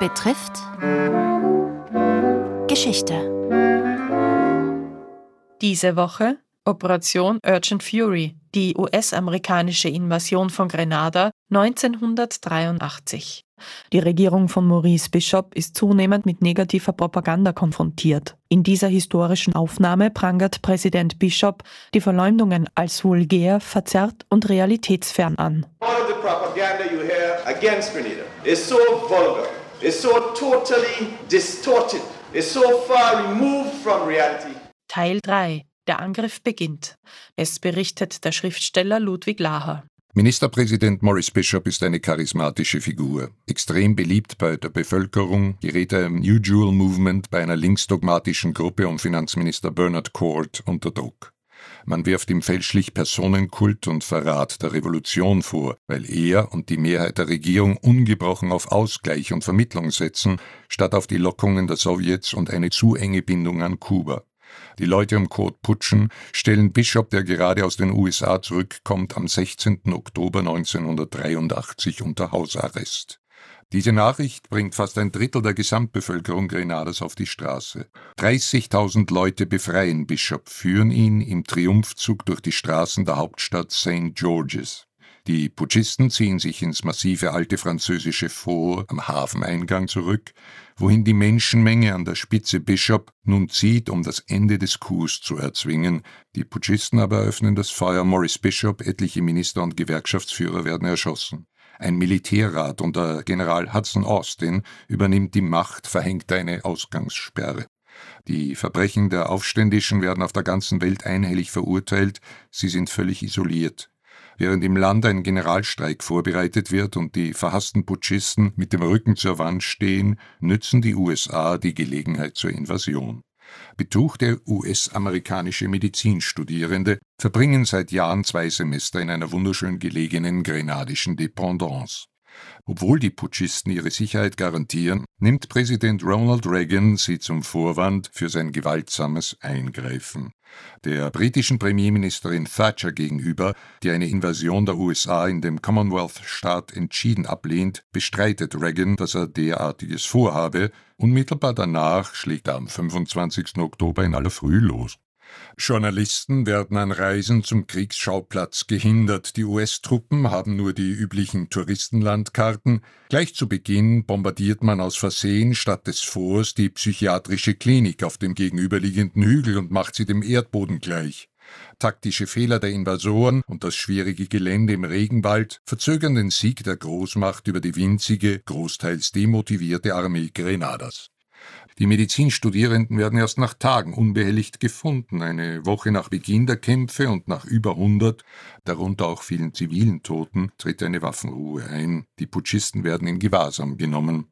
betrifft Geschichte. Diese Woche Operation Urgent Fury, die US-amerikanische Invasion von Grenada 1983. Die Regierung von Maurice Bishop ist zunehmend mit negativer Propaganda konfrontiert. In dieser historischen Aufnahme prangert Präsident Bishop die Verleumdungen als vulgär, verzerrt und realitätsfern an. All of the propaganda you hear against Grenada is so vulgar, is so totally distorted, is so far removed from reality. Teil 3. Der Angriff beginnt. Es berichtet der Schriftsteller Ludwig Laher. Ministerpräsident Maurice Bishop ist eine charismatische Figur. Extrem beliebt bei der Bevölkerung, gerät er im New Jewel Movement bei einer linksdogmatischen Gruppe um Finanzminister Bernard Court unter Druck. Man wirft ihm fälschlich Personenkult und Verrat der Revolution vor, weil er und die Mehrheit der Regierung ungebrochen auf Ausgleich und Vermittlung setzen, statt auf die Lockungen der Sowjets und eine zu enge Bindung an Kuba. Die Leute um Code Putschen stellen Bishop, der gerade aus den USA zurückkommt, am 16. Oktober 1983 unter Hausarrest. Diese Nachricht bringt fast ein Drittel der Gesamtbevölkerung Grenadas auf die Straße. 30.000 Leute befreien Bishop, führen ihn im Triumphzug durch die Straßen der Hauptstadt St. George's. Die Putschisten ziehen sich ins massive alte französische Fort am Hafeneingang zurück, wohin die Menschenmenge an der Spitze Bishop nun zieht, um das Ende des Coups zu erzwingen. Die Putschisten aber eröffnen das Feuer. Morris Bishop, etliche Minister und Gewerkschaftsführer werden erschossen. Ein Militärrat unter General Hudson Austin übernimmt die Macht, verhängt eine Ausgangssperre. Die Verbrechen der Aufständischen werden auf der ganzen Welt einhellig verurteilt, sie sind völlig isoliert. Während im Land ein Generalstreik vorbereitet wird und die verhassten Putschisten mit dem Rücken zur Wand stehen, nützen die USA die Gelegenheit zur Invasion. Betuchte US-amerikanische Medizinstudierende verbringen seit Jahren zwei Semester in einer wunderschön gelegenen grenadischen Dependance. Obwohl die Putschisten ihre Sicherheit garantieren, nimmt Präsident Ronald Reagan sie zum Vorwand für sein gewaltsames Eingreifen. Der britischen Premierministerin Thatcher gegenüber, die eine Invasion der USA in dem Commonwealth-Staat entschieden ablehnt, bestreitet Reagan, dass er derartiges vorhabe. Unmittelbar danach schlägt er am 25. Oktober in aller Früh los. Journalisten werden an Reisen zum Kriegsschauplatz gehindert. Die US-Truppen haben nur die üblichen Touristenlandkarten. Gleich zu Beginn bombardiert man aus Versehen statt des Forts die psychiatrische Klinik auf dem gegenüberliegenden Hügel und macht sie dem Erdboden gleich. Taktische Fehler der Invasoren und das schwierige Gelände im Regenwald verzögern den Sieg der Großmacht über die winzige, großteils demotivierte Armee Grenadas. Die Medizinstudierenden werden erst nach Tagen unbehelligt gefunden, eine Woche nach Beginn der Kämpfe und nach über 100, darunter auch vielen zivilen Toten, tritt eine Waffenruhe ein. Die Putschisten werden in Gewahrsam genommen.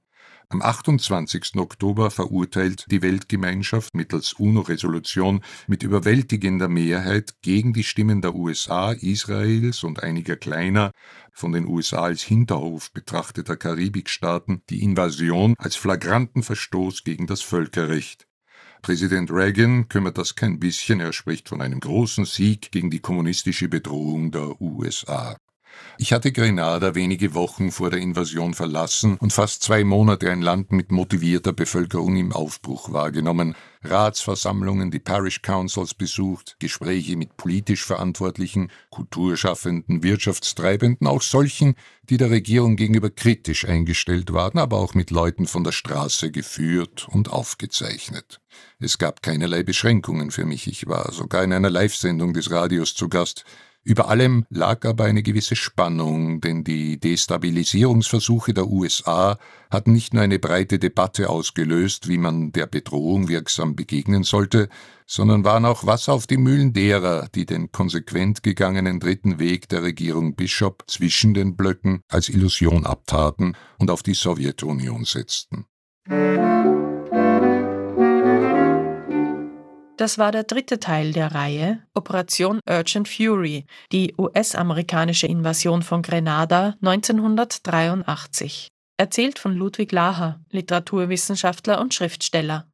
Am 28. Oktober verurteilt die Weltgemeinschaft mittels UNO-Resolution mit überwältigender Mehrheit gegen die Stimmen der USA, Israels und einiger kleiner, von den USA als Hinterhof betrachteter Karibikstaaten die Invasion als flagranten Verstoß gegen das Völkerrecht. Präsident Reagan kümmert das kein bisschen, er spricht von einem großen Sieg gegen die kommunistische Bedrohung der USA. Ich hatte Grenada wenige Wochen vor der Invasion verlassen und fast zwei Monate ein Land mit motivierter Bevölkerung im Aufbruch wahrgenommen, Ratsversammlungen, die Parish Councils besucht, Gespräche mit politisch Verantwortlichen, Kulturschaffenden, Wirtschaftstreibenden, auch solchen, die der Regierung gegenüber kritisch eingestellt waren, aber auch mit Leuten von der Straße geführt und aufgezeichnet. Es gab keinerlei Beschränkungen für mich, ich war sogar in einer Live-Sendung des Radios zu Gast, über allem lag aber eine gewisse Spannung, denn die Destabilisierungsversuche der USA hatten nicht nur eine breite Debatte ausgelöst, wie man der Bedrohung wirksam begegnen sollte, sondern waren auch Wasser auf die Mühlen derer, die den konsequent gegangenen dritten Weg der Regierung Bishop zwischen den Blöcken als Illusion abtaten und auf die Sowjetunion setzten. Das war der dritte Teil der Reihe Operation Urgent Fury, die US-amerikanische Invasion von Grenada 1983. Erzählt von Ludwig Laher, Literaturwissenschaftler und Schriftsteller.